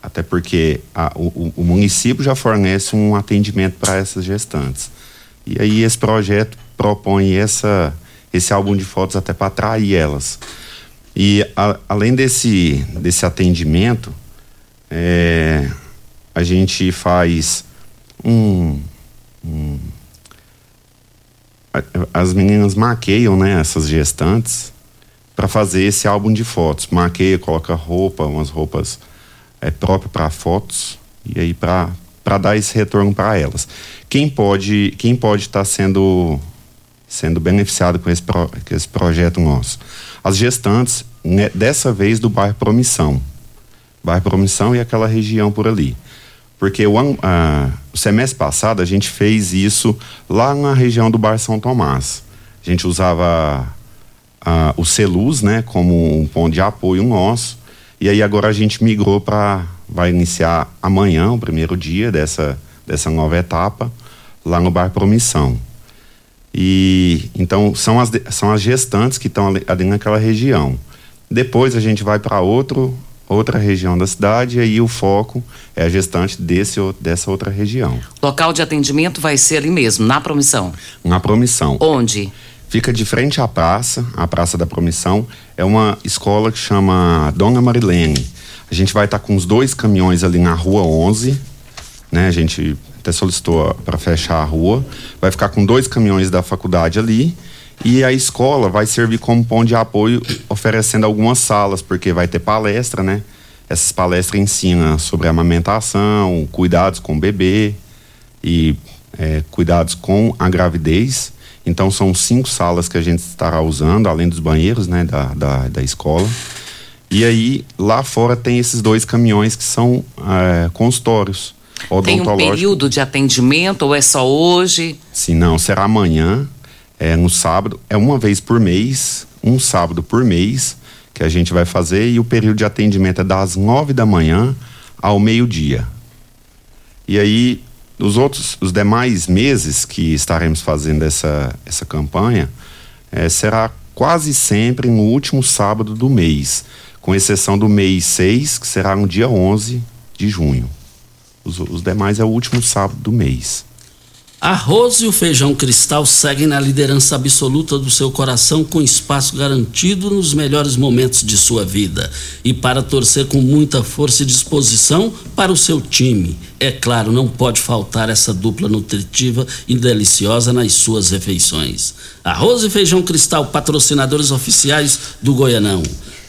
Até porque a, o, o, município já fornece um atendimento para essas gestantes. E aí esse projeto propõe essa, esse álbum de fotos até para atrair elas. E a, além desse, desse atendimento, é, a gente faz um, um, as meninas maqueiam, né, essas gestantes para fazer esse álbum de fotos. Maqueia, coloca roupa, umas roupas é próprio para fotos e aí para para dar esse retorno para elas. Quem pode quem pode estar tá sendo sendo beneficiado com esse, pro, com esse projeto nosso? As gestantes, né, dessa vez do bairro Promissão. Bairro Promissão e aquela região por ali. Porque o, o semestre passado a gente fez isso lá na região do bairro São Tomás. A gente usava uh, o Celuz, né, como um ponto de apoio nosso e aí agora a gente migrou para vai iniciar amanhã o primeiro dia dessa dessa nova etapa lá no Bar Promissão. E então são as são as gestantes que estão ali, ali naquela região. Depois a gente vai para outro outra região da cidade e aí o foco é a gestante desse dessa outra região. Local de atendimento vai ser ali mesmo, na Promissão. Na Promissão. Onde? Fica de frente à praça, a Praça da Promissão. É uma escola que chama Dona Marilene. A gente vai estar tá com os dois caminhões ali na Rua 11, né? A gente até solicitou para fechar a rua. Vai ficar com dois caminhões da faculdade ali. E a escola vai servir como ponto de apoio, oferecendo algumas salas, porque vai ter palestra, né? Essas palestras ensinam sobre amamentação, cuidados com o bebê e é, cuidados com a gravidez. Então são cinco salas que a gente estará usando, além dos banheiros né, da, da, da escola. E aí, lá fora tem esses dois caminhões que são é, consultórios. Tem um período de atendimento ou é só hoje? Sim, não, será amanhã, é, no sábado, é uma vez por mês, um sábado por mês que a gente vai fazer e o período de atendimento é das nove da manhã ao meio-dia. E aí nos outros, os demais meses que estaremos fazendo essa, essa campanha, é, será quase sempre no último sábado do mês, com exceção do mês 6, que será no dia 11 de junho. Os, os demais é o último sábado do mês. Arroz e o feijão cristal seguem na liderança absoluta do seu coração, com espaço garantido nos melhores momentos de sua vida. E para torcer com muita força e disposição para o seu time. É claro, não pode faltar essa dupla nutritiva e deliciosa nas suas refeições. Arroz e feijão cristal, patrocinadores oficiais do Goianão.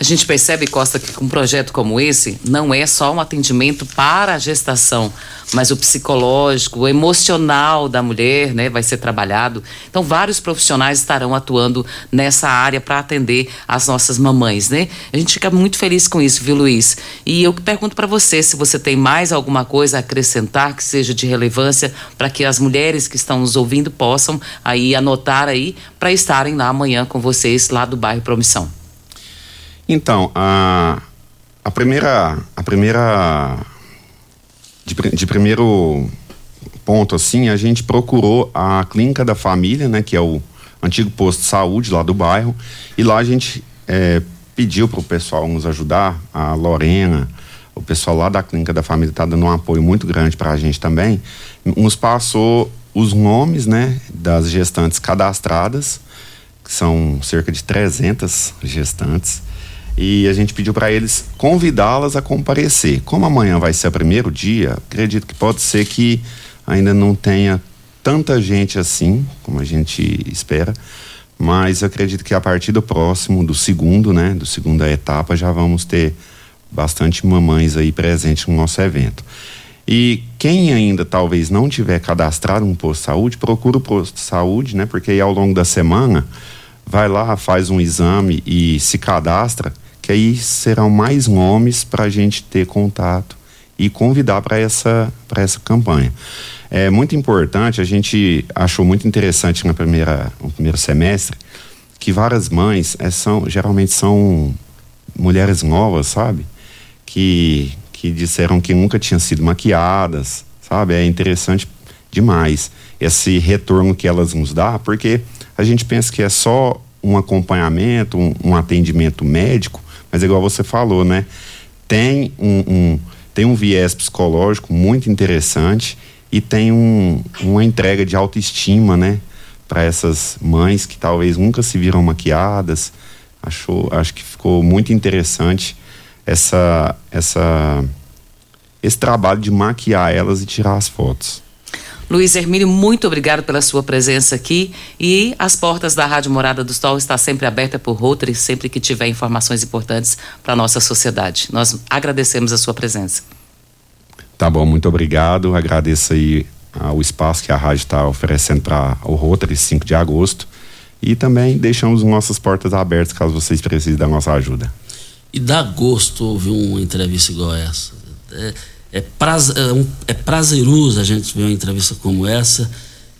A gente percebe, Costa, que um projeto como esse, não é só um atendimento para a gestação, mas o psicológico, o emocional da mulher, né, vai ser trabalhado. Então, vários profissionais estarão atuando nessa área para atender as nossas mamães, né? A gente fica muito feliz com isso, viu, Luiz? E eu pergunto para você se você tem mais alguma coisa a acrescentar que seja de relevância para que as mulheres que estão nos ouvindo possam aí anotar aí para estarem lá amanhã com vocês lá do bairro Promissão. Então, a, a primeira. A primeira. De, de primeiro ponto, assim, a gente procurou a clínica da família, né? Que é o antigo posto de saúde lá do bairro. E lá a gente é, pediu para o pessoal nos ajudar, a Lorena, o pessoal lá da clínica da família está dando um apoio muito grande para a gente também. Nos passou os nomes, né, das gestantes cadastradas, que são cerca de 300 gestantes e a gente pediu para eles convidá-las a comparecer. Como amanhã vai ser o primeiro dia, acredito que pode ser que ainda não tenha tanta gente assim, como a gente espera, mas acredito que a partir do próximo, do segundo, né, do segunda etapa, já vamos ter bastante mamães aí presentes no nosso evento. E quem ainda talvez não tiver cadastrado um posto de saúde, procura o posto de saúde, né? Porque aí ao longo da semana vai lá, faz um exame e se cadastra que aí serão mais nomes para a gente ter contato e convidar para essa, essa campanha. É muito importante, a gente achou muito interessante na primeira, no primeiro semestre que várias mães é, são, geralmente são mulheres novas, sabe? Que, que disseram que nunca tinham sido maquiadas, sabe? É interessante demais esse retorno que elas nos dão, porque a gente pensa que é só um acompanhamento, um, um atendimento médico, mas igual você falou, né? Tem um, um tem um viés psicológico muito interessante e tem um, uma entrega de autoestima, né? Para essas mães que talvez nunca se viram maquiadas. Achou, acho que ficou muito interessante essa, essa, esse trabalho de maquiar elas e tirar as fotos. Luiz Hermínio, muito obrigado pela sua presença aqui e as portas da Rádio Morada do Sol está sempre aberta por Rotary, sempre que tiver informações importantes para a nossa sociedade. Nós agradecemos a sua presença. Tá bom, muito obrigado. Agradeço aí ah, o espaço que a rádio está oferecendo para o Rotary 5 de agosto. E também deixamos nossas portas abertas caso vocês precisem da nossa ajuda. E dá gosto ouvir uma entrevista igual essa. É é, é, é prazeroso a gente ver uma entrevista como essa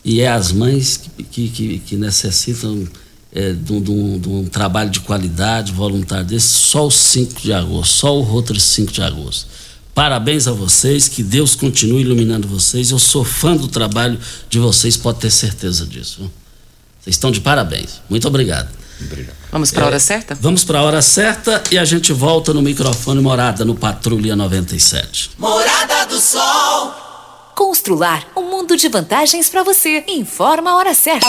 e é as mães que, que, que necessitam é, de, um, de, um, de, um, trabalho de qualidade voluntário desse só o 5 de agosto, só o Rotary 5 de agosto. Parabéns a vocês, que Deus continue iluminando vocês. Eu sou fã do trabalho de vocês, pode ter certeza disso. Vocês estão de parabéns. Muito obrigado. Obrigado. Vamos para a hora é, certa? Vamos para a hora certa e a gente volta no microfone Morada no Patrulha 97. Morada do Sol. Constrular um mundo de vantagens para você. Informa a hora certa.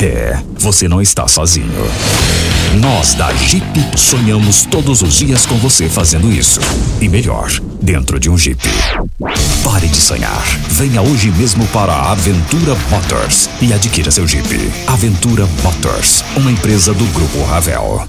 É, você não está sozinho. Nós da Jeep sonhamos todos os dias com você fazendo isso. E melhor, dentro de um Jeep. Pare de sonhar. Venha hoje mesmo para a Aventura Motors e adquira seu Jeep. Aventura Motors, uma empresa do Grupo Ravel.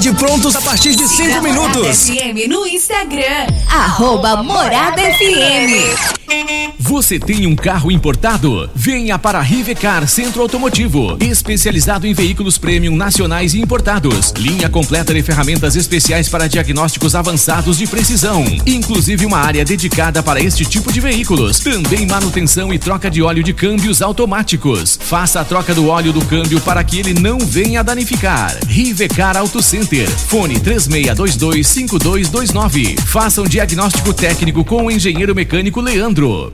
prontos a partir de 5 minutos. FM no Instagram, arroba Morada FM. Você tem um carro importado? Venha para a Rivecar Centro Automotivo, especializado em veículos premium nacionais e importados. Linha completa de ferramentas especiais para diagnósticos avançados de precisão, inclusive uma área dedicada para este tipo de veículos. Também manutenção e troca de óleo de câmbios automáticos. Faça a troca do óleo do câmbio para que ele não venha danificar. Rivecar Auto Center. Fone 36225229. Faça um diagnóstico técnico com o engenheiro mecânico Leandro.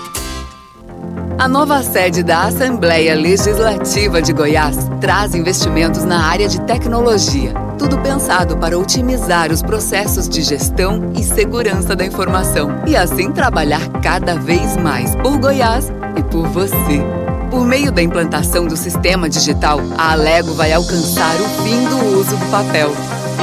A nova sede da Assembleia Legislativa de Goiás traz investimentos na área de tecnologia. Tudo pensado para otimizar os processos de gestão e segurança da informação e assim trabalhar cada vez mais por Goiás e por você. Por meio da implantação do sistema digital, a Alego vai alcançar o fim do uso do papel.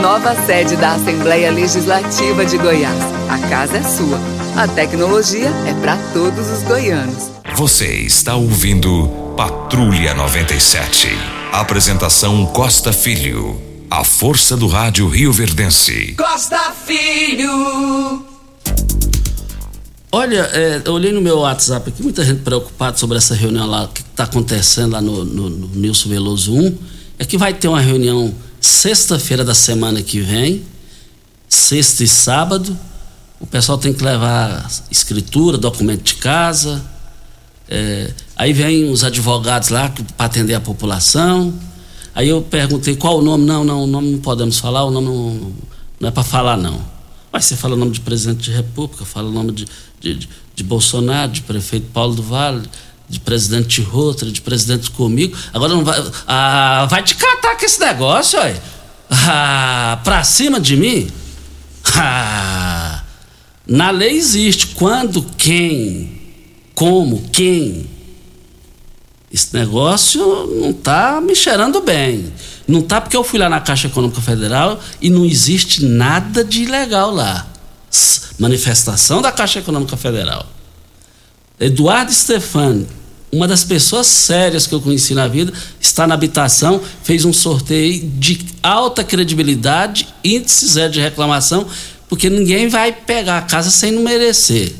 Nova sede da Assembleia Legislativa de Goiás. A casa é sua. A tecnologia é para todos os goianos. Você está ouvindo Patrulha 97. Apresentação Costa Filho. A força do rádio Rio Verdense. Costa Filho. Olha, é, eu olhei no meu WhatsApp aqui, muita gente preocupada sobre essa reunião lá que está acontecendo lá no, no, no Nilson Veloso 1. É que vai ter uma reunião sexta-feira da semana que vem, sexta e sábado. O pessoal tem que levar escritura, documento de casa é, aí vem os advogados lá para atender a população. Aí eu perguntei qual o nome. Não, não, o nome não podemos falar, o nome não, não é para falar, não. Mas você fala o nome de presidente de república, fala o nome de, de, de, Bolsonaro, de prefeito Paulo do Vale, de presidente Rotra, de presidente comigo. Agora não vai. Ah, vai te catar com esse negócio, aí. Ah, pra cima de mim? Ah, na lei existe quando quem como, quem. Esse negócio não está me cheirando bem. Não está porque eu fui lá na Caixa Econômica Federal e não existe nada de ilegal lá. Manifestação da Caixa Econômica Federal. Eduardo Stefani, uma das pessoas sérias que eu conheci na vida, está na habitação, fez um sorteio de alta credibilidade, índice zero de reclamação, porque ninguém vai pegar a casa sem não merecer.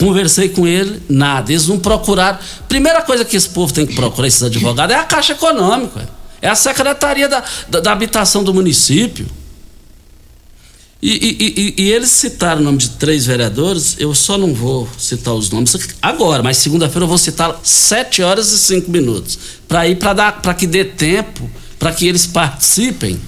Conversei com ele, nada. Eles não procuraram. Primeira coisa que esse povo tem que procurar, esses advogados, é a Caixa Econômica. É a Secretaria da, da, da Habitação do município. E, e, e, e, eles citaram o nome de três vereadores, eu só não vou citar os nomes agora, mas segunda-feira eu vou citar sete horas e cinco minutos. Para ir, para que dê tempo, para que eles participem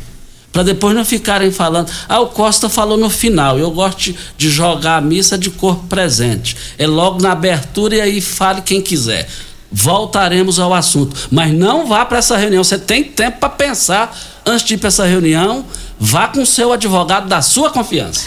para depois não ficarem falando. Ah, o Costa falou no final. Eu gosto de, jogar a missa de corpo presente. É logo na abertura e aí fale quem quiser. Voltaremos ao assunto. Mas não vá para essa reunião. Você tem tempo para pensar antes de ir para essa reunião. Vá com o seu advogado da sua confiança.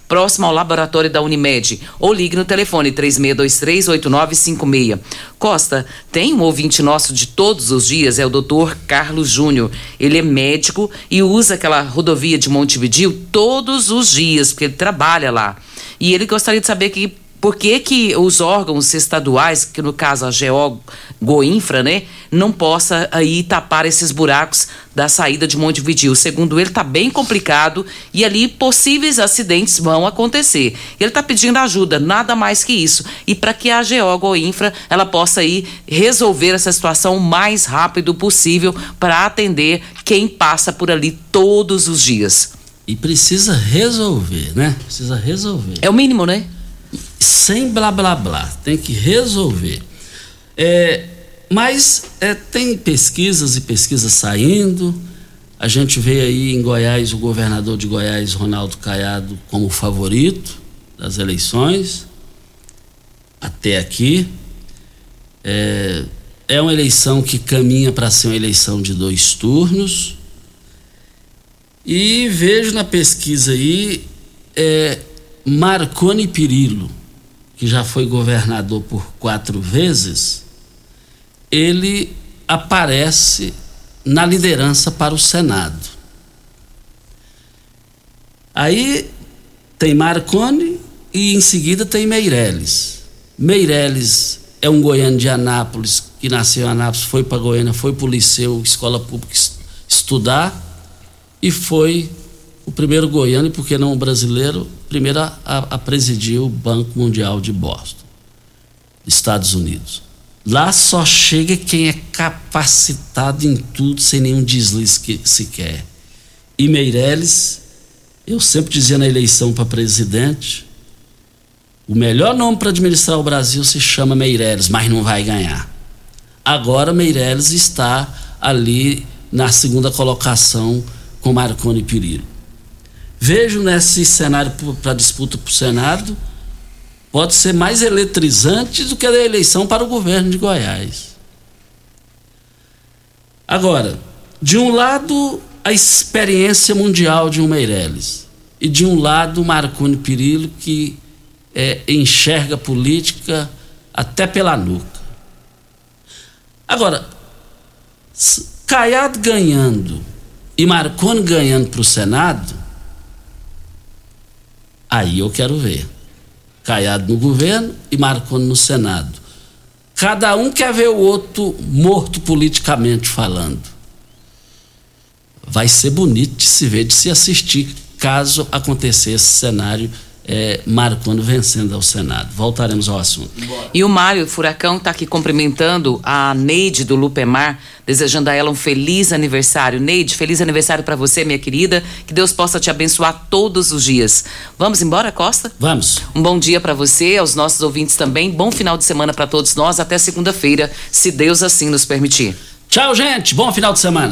próximo ao laboratório da Unimed. Ou ligue no telefone 3623-8956. Costa, tem um ouvinte nosso de todos os dias, é o doutor Carlos Júnior. Ele é médico e usa aquela rodovia de Montevidil todos os dias, porque ele trabalha lá. E ele gostaria de saber que por que, que os órgãos estaduais, que no caso a GO Goinfra, né, não possa aí tapar esses buracos da saída de Montevideo? Segundo ele, está bem complicado e ali possíveis acidentes vão acontecer. Ele está pedindo ajuda, nada mais que isso. E para que a GO Goinfra ela possa aí resolver essa situação o mais rápido possível para atender quem passa por ali todos os dias. E precisa resolver, né? Precisa resolver. É o mínimo, né? Sem blá blá blá, tem que resolver. É, mas é, tem pesquisas e pesquisas saindo. A gente vê aí em Goiás o governador de Goiás, Ronaldo Caiado, como favorito das eleições. Até aqui. É, é uma eleição que caminha para ser uma eleição de dois turnos. E vejo na pesquisa aí é, Marconi Pirillo, que já foi governador por quatro vezes, ele aparece na liderança para o Senado. Aí tem Marconi e em seguida tem Meirelles. Meirelles é um goiano de Anápolis, que nasceu em Anápolis, foi para Goiânia, foi para o liceu, escola pública estudar e foi o primeiro goiano, e por que não o brasileiro, primeiro a, a presidir o Banco Mundial de Boston, Estados Unidos. Lá só chega quem é capacitado em tudo, sem nenhum deslize que sequer. E Meirelles, eu sempre dizia na eleição para presidente, o melhor nome para administrar o Brasil se chama Meirelles, mas não vai ganhar. Agora Meirelles está ali na segunda colocação com Marconi Perillo. Vejo nesse cenário para disputa para o Senado pode ser mais eletrizante do que a eleição para o governo de Goiás. Agora, de um lado, a experiência mundial de um Meirelles, e de um lado, Marconi Perillo, que é, enxerga política até pela nuca. Agora, Caiado ganhando e Marconi ganhando para o Senado, Aí eu quero ver. Caiado no governo e Marconi no Senado. Cada um quer ver o outro morto politicamente falando. Vai ser bonito de se ver, de se assistir, caso acontecesse esse cenário é, Marconi vencendo ao Senado. Voltaremos ao assunto. E o Mário Furacão está aqui cumprimentando a Neide do Lupemar, desejando a ela um feliz aniversário. Neide, feliz aniversário para você, minha querida. Que Deus possa te abençoar todos os dias. Vamos embora, Costa? Vamos. Um bom dia para você, aos nossos ouvintes também. Bom final de semana para todos nós. Até segunda-feira, se Deus assim nos permitir. Tchau, gente. Bom final de semana.